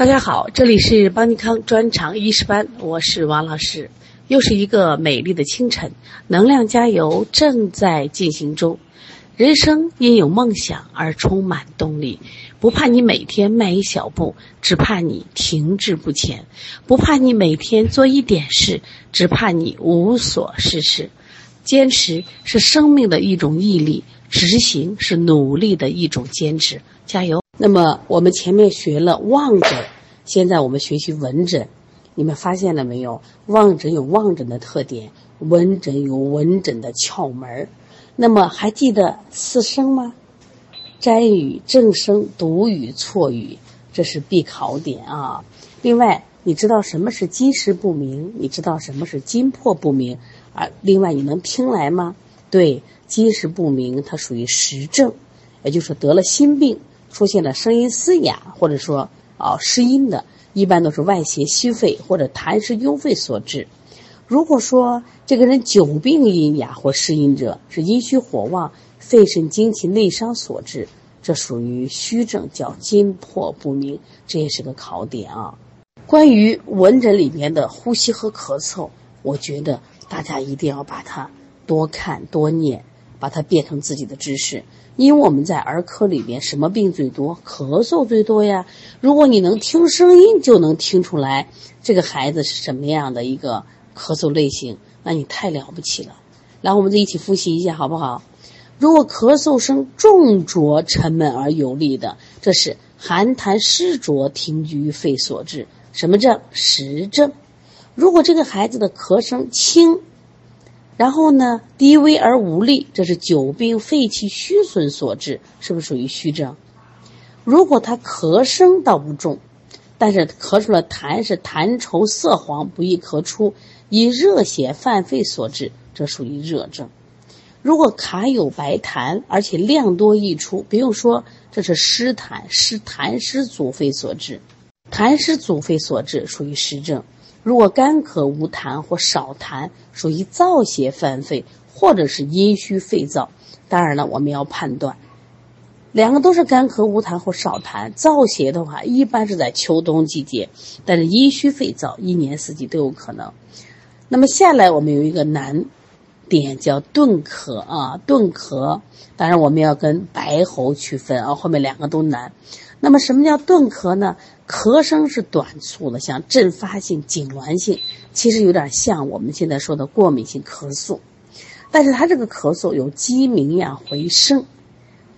大家好，这里是邦尼康专长医师班，我是王老师。又是一个美丽的清晨，能量加油正在进行中。人生因有梦想而充满动力，不怕你每天迈一小步，只怕你停滞不前；不怕你每天做一点事，只怕你无所事事。坚持是生命的一种毅力，执行是努力的一种坚持。加油！那么我们前面学了望诊，现在我们学习闻诊。你们发现了没有？望诊有望诊的特点，闻诊有闻诊的窍门儿那么还记得四声吗？占语、正声、独语、错语，这是必考点啊。另外，你知道什么是金石不明？你知道什么是金魄不明？啊，另外你能听来吗？对，金石不明，它属于实症，也就是得了心病。出现了声音嘶哑，或者说啊失音的，一般都是外邪虚肺或者痰湿壅肺所致。如果说这个人久病阴哑或失音者，是阴虚火旺、肺肾精气内伤所致，这属于虚症，叫津魄不明，这也是个考点啊。关于闻诊里面的呼吸和咳嗽，我觉得大家一定要把它多看多念。把它变成自己的知识，因为我们在儿科里边，什么病最多？咳嗽最多呀。如果你能听声音，就能听出来这个孩子是什么样的一个咳嗽类型，那你太了不起了。来，我们再一起复习一下，好不好？如果咳嗽声重浊、沉闷而有力的，这是寒痰湿浊停居于肺所致，什么症？实症。如果这个孩子的咳声轻，然后呢，低微而无力，这是久病肺气虚损所致，是不是属于虚症？如果他咳声倒不重，但是咳出了痰是痰稠色黄，不易咳出，以热血犯肺所致，这属于热症。如果卡有白痰，而且量多易出，不用说，这是湿痰，湿痰湿阻肺所致，痰湿阻肺所致，属于湿症。如果干咳无痰或少痰，属于燥邪犯肺，或者是阴虚肺燥。当然了，我们要判断，两个都是干咳无痰或少痰。燥邪的话，一般是在秋冬季节，但是阴虚肺燥，一年四季都有可能。那么下来，我们有一个难点叫顿咳啊，顿咳。当然，我们要跟白喉区分啊，后面两个都难。那么，什么叫顿咳呢？咳声是短促的，像阵发性、痉挛性，其实有点像我们现在说的过敏性咳嗽。但是它这个咳嗽有鸡鸣样回声，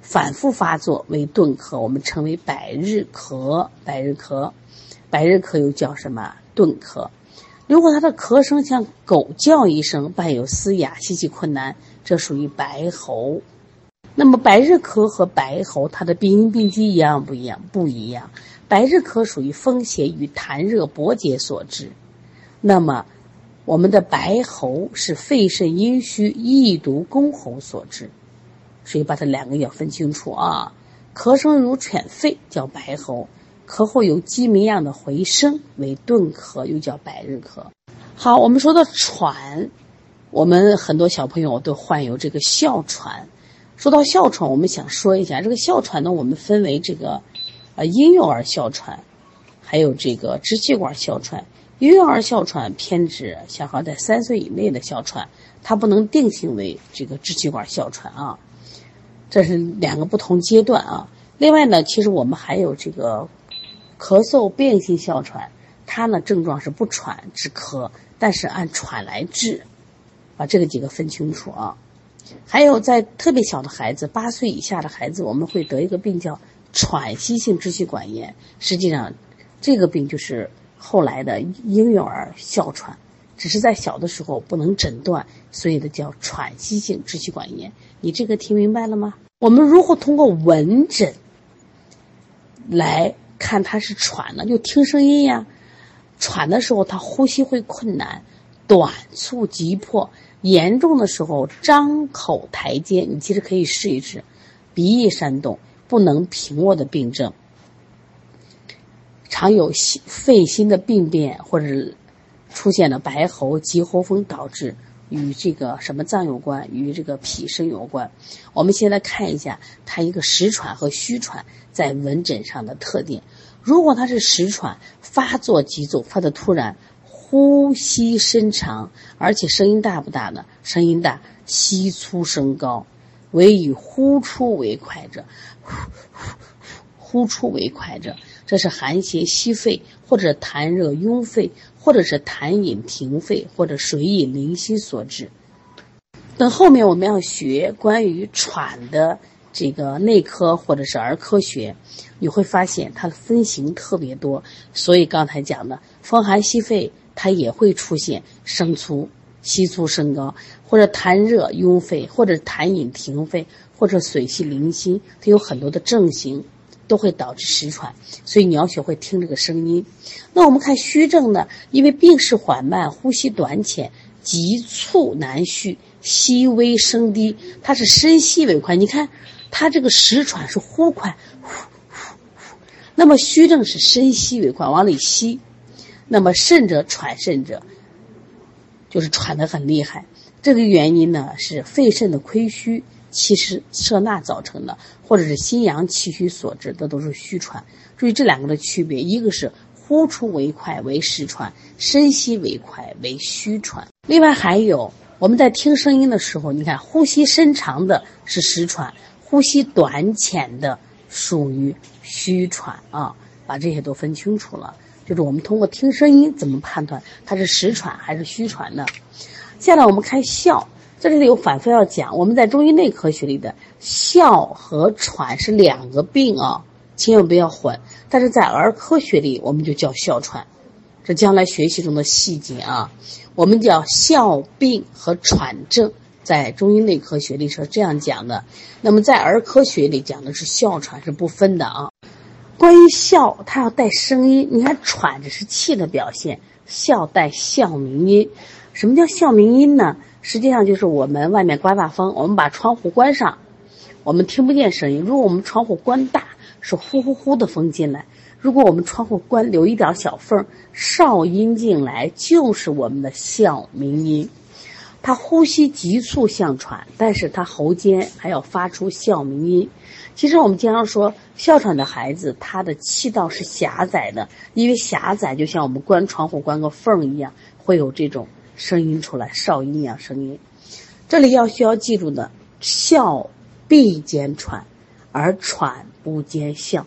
反复发作为顿咳，我们称为百日咳。百日咳，百日咳又叫什么？顿咳。如果他的咳声像狗叫一声，伴有嘶哑、吸气困难，这属于白喉。那么百日咳和白喉，它的病因病机一样不一样？不一样。百日咳属于风邪与痰热搏结所致，那么我们的白喉是肺肾阴虚易毒攻喉所致，所以把它两个要分清楚啊。咳声如犬吠叫白喉，咳后有鸡鸣样的回声为顿咳，又叫百日咳。好，我们说到喘，我们很多小朋友都患有这个哮喘。说到哮喘，我们想说一下这个哮喘呢，我们分为这个。啊，婴幼儿哮喘，还有这个支气管哮喘。婴幼儿哮喘偏指小孩在三岁以内的哮喘，它不能定性为这个支气管哮喘啊。这是两个不同阶段啊。另外呢，其实我们还有这个咳嗽变性哮喘，它呢症状是不喘只咳，但是按喘来治，把这个几个分清楚啊。还有在特别小的孩子，八岁以下的孩子，我们会得一个病叫。喘息性支气管炎，实际上，这个病就是后来的婴幼儿哮喘，只是在小的时候不能诊断，所以呢叫喘息性支气管炎。你这个听明白了吗？我们如何通过闻诊来看他是喘呢？就听声音呀，喘的时候他呼吸会困难，短促急迫，严重的时候张口抬肩，你其实可以试一试，鼻翼扇动。不能平卧的病症，常有心肺心的病变，或者出现了白喉、急喉风导致，与这个什么脏有关？与这个脾肾有关。我们先来看一下它一个实喘和虚喘在闻诊上的特点。如果他是实喘，发作急骤，发的突然，呼吸深长，而且声音大不大呢？声音大，吸粗声高，唯以呼出为快者，呼呼呼出为快者，这是寒邪息肺，或者痰热壅肺，或者是痰饮停肺，或者水饮零息所致。等后面我们要学关于喘的。这个内科或者是儿科学，你会发现它的分型特别多。所以刚才讲的风寒息肺，它也会出现声粗、吸粗声高，或者痰热壅肺，或者痰饮停肺，或者水气零心，它有很多的症型，都会导致实喘。所以你要学会听这个声音。那我们看虚症呢？因为病势缓慢，呼吸短浅，急促难续，吸微声低，它是深吸为快。你看。它这个实喘是呼快，呼呼呼，那么虚症是深吸为快，往里吸，那么甚者喘甚者，就是喘得很厉害。这个原因呢是肺肾的亏虚，其实摄纳造成的，或者是心阳气虚所致，这都是虚喘。注意这两个的区别，一个是呼出为快为实喘，深吸为快为虚喘。另外还有我们在听声音的时候，你看呼吸深长的是实喘。呼吸短浅的属于虚喘啊，把这些都分清楚了。就是我们通过听声音怎么判断它是实喘还是虚喘呢？下来我们看笑，这里有反复要讲。我们在中医内科学里的笑和喘是两个病啊，千万不要混。但是在儿科学里，我们就叫哮喘，这将来学习中的细节啊，我们叫笑病和喘症。在中医内科学里是这样讲的，那么在儿科学里讲的是哮喘是不分的啊。关于笑，它要带声音，你看喘着是气的表现，笑带笑鸣音。什么叫笑鸣音呢？实际上就是我们外面刮大风，我们把窗户关上，我们听不见声音。如果我们窗户关大，是呼呼呼的风进来；如果我们窗户关留一点小缝，哨音进来就是我们的笑鸣音。他呼吸急促像喘，但是他喉间还要发出哮鸣音。其实我们经常说，哮喘的孩子他的气道是狭窄的，因为狭窄就像我们关窗户关个缝一样，会有这种声音出来，哨音一样声音。这里要需要记住的，哮必兼喘，而喘不兼哮。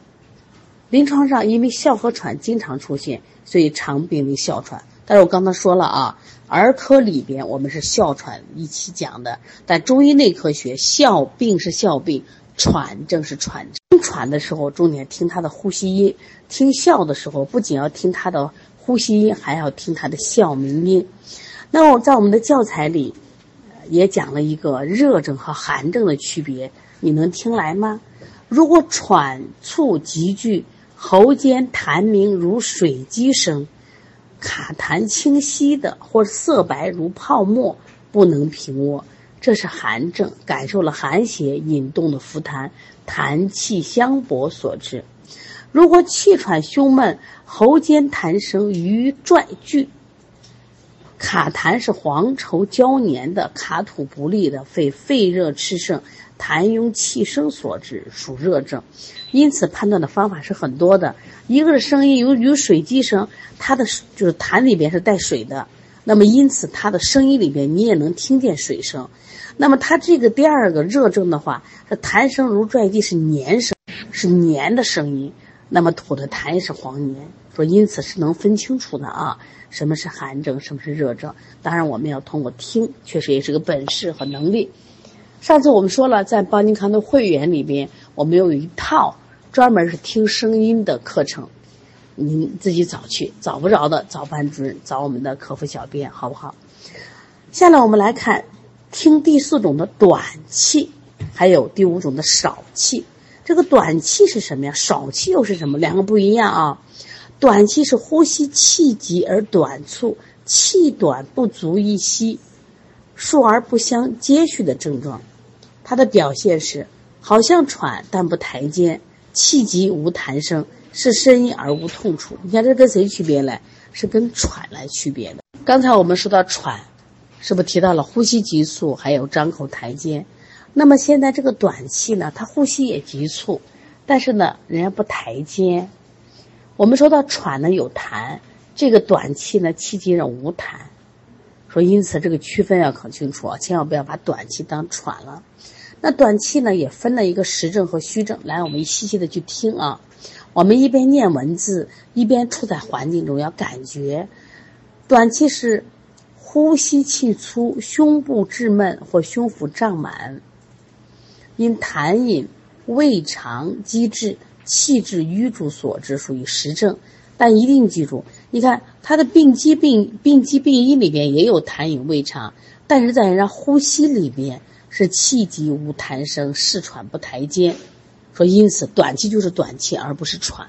临床上因为哮和喘经常出现，所以常病为哮喘。但是我刚才说了啊。儿科里边我们是哮喘一起讲的，但中医内科学哮病是哮病，喘症是喘症。喘的时候重点听他的呼吸音，听哮的时候不仅要听他的呼吸音，还要听他的哮鸣音。那我在我们的教材里也讲了一个热症和寒症的区别，你能听来吗？如果喘促急剧，喉间痰鸣如水击声。卡痰清晰的，或者色白如泡沫，不能平卧，这是寒症，感受了寒邪引动的浮痰，痰气相搏所致。如果气喘胸闷，喉间痰声如拽巨，卡痰是黄稠胶黏的，卡吐不利的，肺肺热炽盛，痰壅气生所致，属热症。因此判断的方法是很多的，一个是声音有有水击声，它的就是痰里边是带水的，那么因此它的声音里边你也能听见水声。那么它这个第二个热症的话，它痰声如拽地是黏声，是黏的声音，那么吐的痰也是黄黏，说因此是能分清楚的啊，什么是寒症，什么是热症。当然我们要通过听，确实也是个本事和能力。上次我们说了，在邦尼康的会员里边。我们有一套专门是听声音的课程，您自己找去，找不着的找班主任，找我们的客服小编，好不好？下来我们来看，听第四种的短气，还有第五种的少气。这个短气是什么呀？少气又是什么？两个不一样啊。短气是呼吸气急而短促，气短不足一吸，数而不相接续的症状。它的表现是。好像喘，但不抬肩，气急无痰声，是呻吟而无痛处。你看这跟谁区别呢？是跟喘来区别的。刚才我们说到喘，是不是提到了呼吸急促，还有张口抬肩？那么现在这个短气呢，它呼吸也急促，但是呢，人家不抬肩。我们说到喘呢有痰，这个短气呢气机上无痰，说因此这个区分要搞清楚啊，千万不要把短气当喘了。那短气呢也分了一个实症和虚症，来我们细细的去听啊。我们一边念文字，一边处在环境中，要感觉短气是呼吸气粗、胸部滞闷或胸腹胀满，因痰饮、胃肠积滞、气滞瘀阻所致，属于实症。但一定记住，你看他的病机病病机病因里边也有痰饮、胃肠，但是在人家呼吸里边是气急无痰声，视喘不抬肩。说因此，短气就是短气，而不是喘。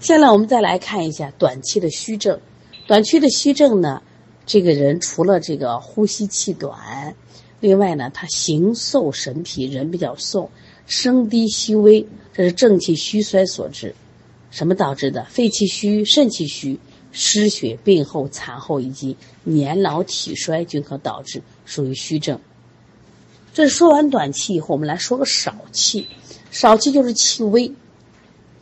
下来我们再来看一下短气的虚症。短气的虚症呢，这个人除了这个呼吸气短，另外呢，他形瘦神疲，人比较瘦，声低息微，这是正气虚衰所致。什么导致的？肺气虚、肾气虚、失血、病后、产后以及年老体衰均可导致，属于虚症。这说完短气以后，我们来说个少气。少气就是气微，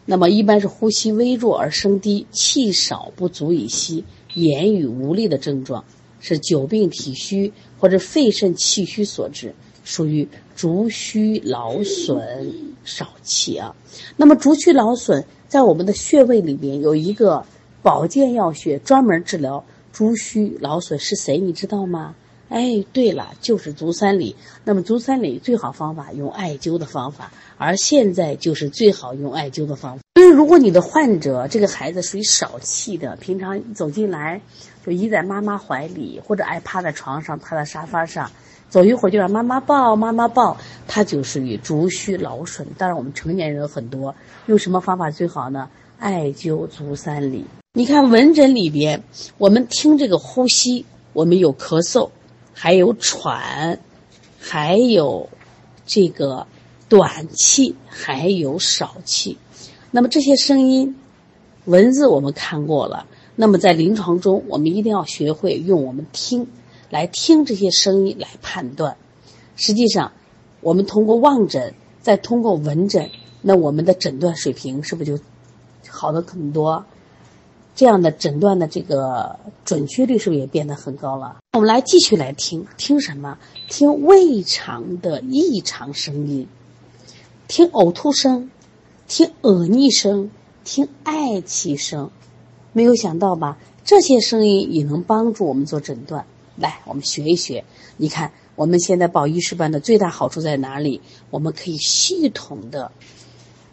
那么一般是呼吸微弱而声低，气少不足以吸，言语无力的症状，是久病体虚或者肺肾气虚所致，属于逐虚劳损少气啊。那么逐虚劳损在我们的穴位里面有一个保健药穴，专门治疗足虚劳损，是谁你知道吗？哎，对了，就是足三里。那么足三里最好方法用艾灸的方法，而现在就是最好用艾灸的方法。因为如果你的患者这个孩子属于少气的，平常走进来就依在妈妈怀里，或者爱趴在床上、趴在沙发上，走一会儿就让妈妈抱、妈妈抱，他就属于足虚劳损。当然，我们成年人很多，用什么方法最好呢？艾灸足三里。你看闻诊里边，我们听这个呼吸，我们有咳嗽。还有喘，还有这个短气，还有少气。那么这些声音，文字我们看过了。那么在临床中，我们一定要学会用我们听来听这些声音来判断。实际上，我们通过望诊，再通过闻诊，那我们的诊断水平是不是就好了很多？这样的诊断的这个准确率是不是也变得很高了？我们来继续来听听什么？听胃肠的异常声音，听呕吐声，听恶逆声，听嗳气声。没有想到吧？这些声音也能帮助我们做诊断。来，我们学一学。你看，我们现在报医师班的最大好处在哪里？我们可以系统的、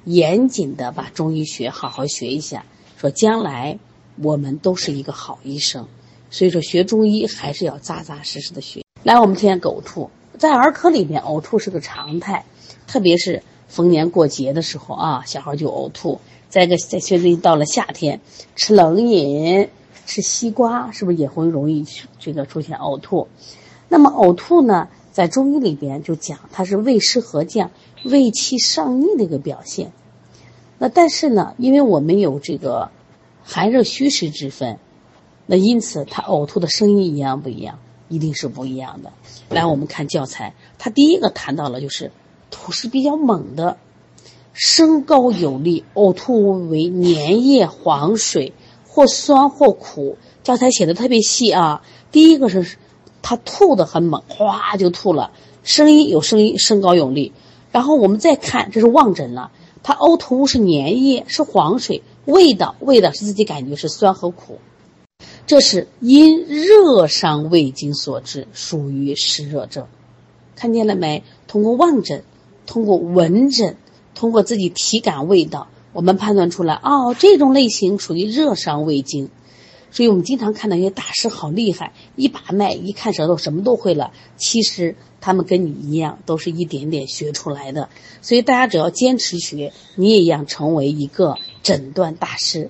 严谨的把中医学好好学一下，说将来。我们都是一个好医生，所以说学中医还是要扎扎实实的学。来，我们听下呕吐，在儿科里面，呕吐是个常态，特别是逢年过节的时候啊，小孩就呕吐。再一个，在现在到了夏天，吃冷饮、吃西瓜，是不是也会容易这个出现呕吐？那么呕吐呢，在中医里边就讲它是胃湿和降、胃气上逆的一个表现。那但是呢，因为我们有这个。寒热虚实之分，那因此它呕吐的声音一样不一样？一定是不一样的。来，我们看教材，它第一个谈到了就是吐是比较猛的，声高有力，呕吐为粘液黄水，或酸或苦。教材写的特别细啊。第一个是，他吐的很猛，哗就吐了，声音有声音，声高有力。然后我们再看，这是望诊了，他呕吐物是粘液，是黄水。味道，味道是自己感觉是酸和苦，这是因热伤胃经所致，属于湿热症。看见了没？通过望诊，通过闻诊，通过自己体感味道，我们判断出来，哦，这种类型属于热伤胃经。所以我们经常看到一些大师好厉害，一把脉一看舌头什么都会了。其实他们跟你一样，都是一点点学出来的。所以大家只要坚持学，你也一样成为一个诊断大师。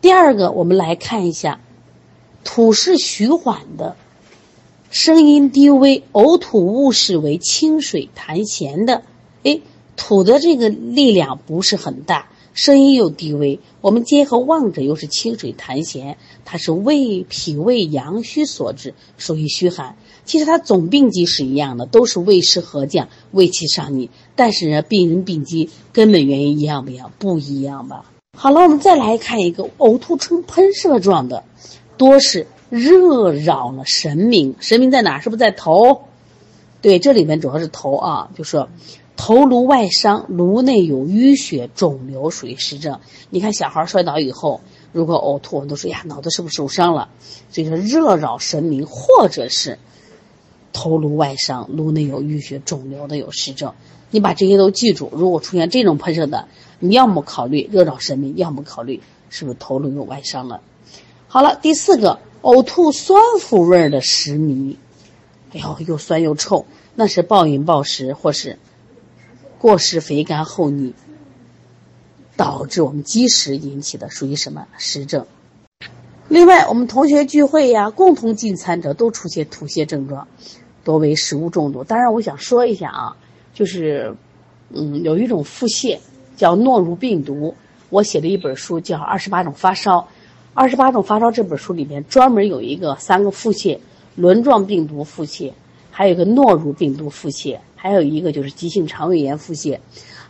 第二个，我们来看一下，吐是徐缓的，声音低微，呕吐物是为清水痰涎的。哎，吐的这个力量不是很大。声音又低微，我们结合望着又是清水痰涎，它是胃脾胃阳虚所致，属于虚寒。其实它总病机是一样的，都是胃湿和降、胃气上逆，但是呢，病人病机根本原因一样不一样？不一样吧？好了，我们再来看一个呕吐呈喷射状的，多是热扰了神明。神明在哪？是不是在头？对，这里面主要是头啊，就说头颅外伤，颅内有淤血肿瘤，属于实症。你看小孩摔倒以后，如果呕吐，我们都说呀，脑子是不是受伤了？所以说热扰神明，或者是头颅外伤，颅内有淤血肿瘤的有实症。你把这些都记住，如果出现这种喷射的。你要么考虑热扰神明，要么考虑是不是头颅有外伤了。好了，第四个，呕吐酸腐味儿的食糜，哎呦，又酸又臭，那是暴饮暴食或是过食肥甘厚腻，导致我们积食引起的，属于什么实症？另外，我们同学聚会呀，共同进餐者都出现吐泻症状，多为食物中毒。当然，我想说一下啊，就是，嗯，有一种腹泻。叫诺如病毒，我写了一本书叫《二十八种发烧》，《二十八种发烧》这本书里面专门有一个三个腹泻，轮状病毒腹泻，还有一个诺如病毒腹泻，还有一个就是急性肠胃炎腹泻。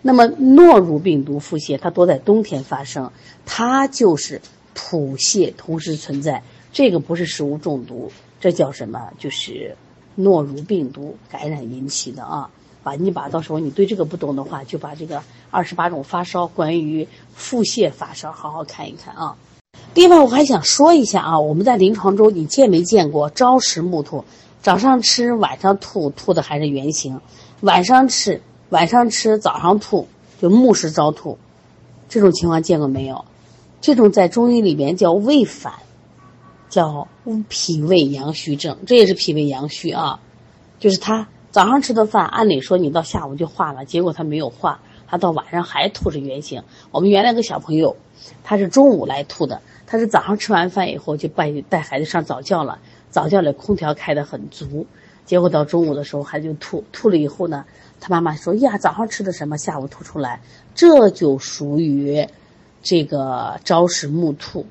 那么诺如病毒腹泻它多在冬天发生，它就是吐泻同时存在，这个不是食物中毒，这叫什么？就是诺如病毒感染引起的啊。把你把到时候你对这个不懂的话，就把这个二十八种发烧关于腹泻发烧好好看一看啊。另外我还想说一下啊，我们在临床中你见没见过朝食暮吐，早上吃晚上吐，吐的还是圆形；晚上吃晚上吃早上吐，就暮食早吐，这种情况见过没有？这种在中医里边叫胃反，叫脾胃阳虚症，这也是脾胃阳虚啊，就是他。早上吃的饭，按理说你到下午就化了，结果他没有化，他到晚上还吐着原形。我们原来个小朋友，他是中午来吐的，他是早上吃完饭以后就带带孩子上早教了，早教里空调开得很足，结果到中午的时候孩子就吐，吐了以后呢，他妈妈说呀，早上吃的什么，下午吐出来，这就属于这个朝食暮吐，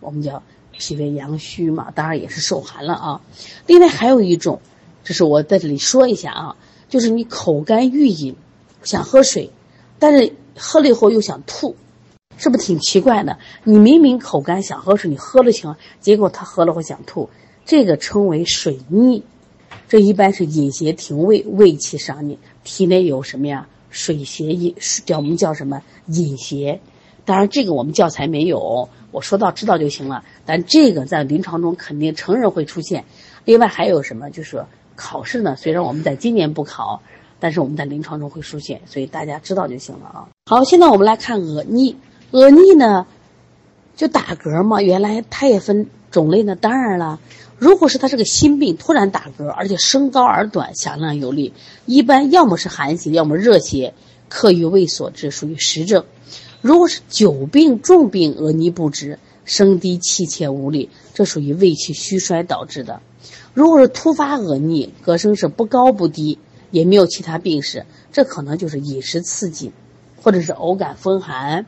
我们叫脾胃阳虚嘛，当然也是受寒了啊。另外还有一种。这是我在这里说一下啊，就是你口干欲饮，想喝水，但是喝了以后又想吐，是不是挺奇怪的？你明明口干想喝水，你喝了行，结果他喝了会想吐，这个称为水逆，这一般是饮邪停胃，胃气上逆，体内有什么呀？水邪饮，叫我们叫什么饮邪？当然这个我们教材没有，我说到知道就行了。但这个在临床中肯定成人会出现。另外还有什么？就是。考试呢，虽然我们在今年不考，但是我们在临床中会出现，所以大家知道就行了啊。好，现在我们来看恶逆，恶逆呢，就打嗝嘛。原来它也分种类呢，当然了，如果是他是个心病，突然打嗝，而且声高而短，响亮有力，一般要么是寒邪，要么热邪，克于胃所致，属于实症。如果是久病重病，呃逆不止，声低气切无力，这属于胃气虚衰导致的。如果是突发呃逆，歌声是不高不低，也没有其他病史，这可能就是饮食刺激，或者是偶感风寒，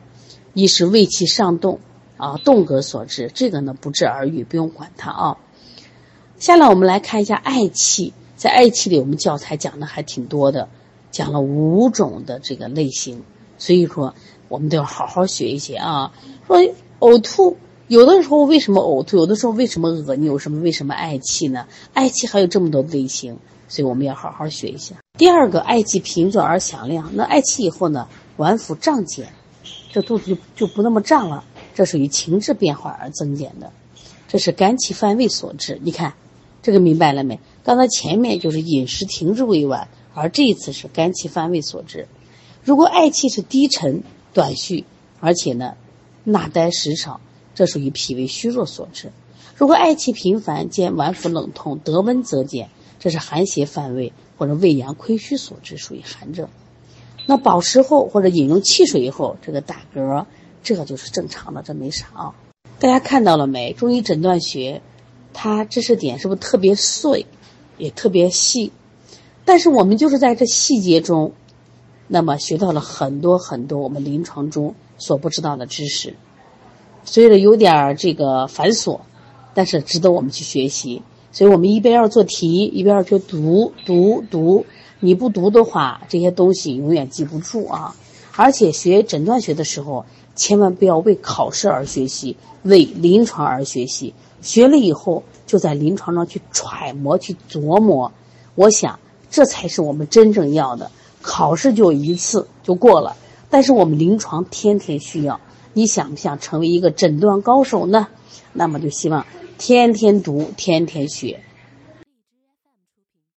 一是胃气上动啊动格所致。这个呢不治而愈，不用管它啊。下来我们来看一下嗳气，在嗳气里我们教材讲的还挺多的，讲了五种的这个类型，所以说我们都要好好学一学啊。说呕吐。有的时候为什么呕吐？有的时候为什么恶逆？有什么为什么嗳气呢？嗳气还有这么多类型，所以我们要好好学一下。第二个，嗳气频转而响亮。那嗳气以后呢，脘腹胀减，这肚子就就不那么胀了，这属于情志变化而增减的，这是肝气犯胃所致。你看，这个明白了没？刚才前面就是饮食停滞未完，而这一次是肝气犯胃所致。如果嗳气是低沉短续，而且呢，纳呆时少。这属于脾胃虚弱所致。如果嗳气频繁，兼脘腹冷痛，得温则减，这是寒邪犯胃或者胃阳亏虚所致，属于寒症。那饱食后或者饮用汽水以后，这个打嗝，这个就是正常的，这没啥啊。大家看到了没？中医诊断学，它知识点是不是特别碎，也特别细？但是我们就是在这细节中，那么学到了很多很多我们临床中所不知道的知识。虽然有点儿这个繁琐，但是值得我们去学习。所以我们一边要做题，一边要去读读读。你不读的话，这些东西永远记不住啊！而且学诊断学的时候，千万不要为考试而学习，为临床而学习。学了以后，就在临床上去揣摩、去琢磨。我想，这才是我们真正要的。考试就一次就过了，但是我们临床天天需要。你想不想成为一个诊断高手呢？那么就希望天天读，天天学。